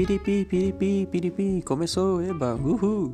Piripi, piripi, piripi, começou, eba, uhul!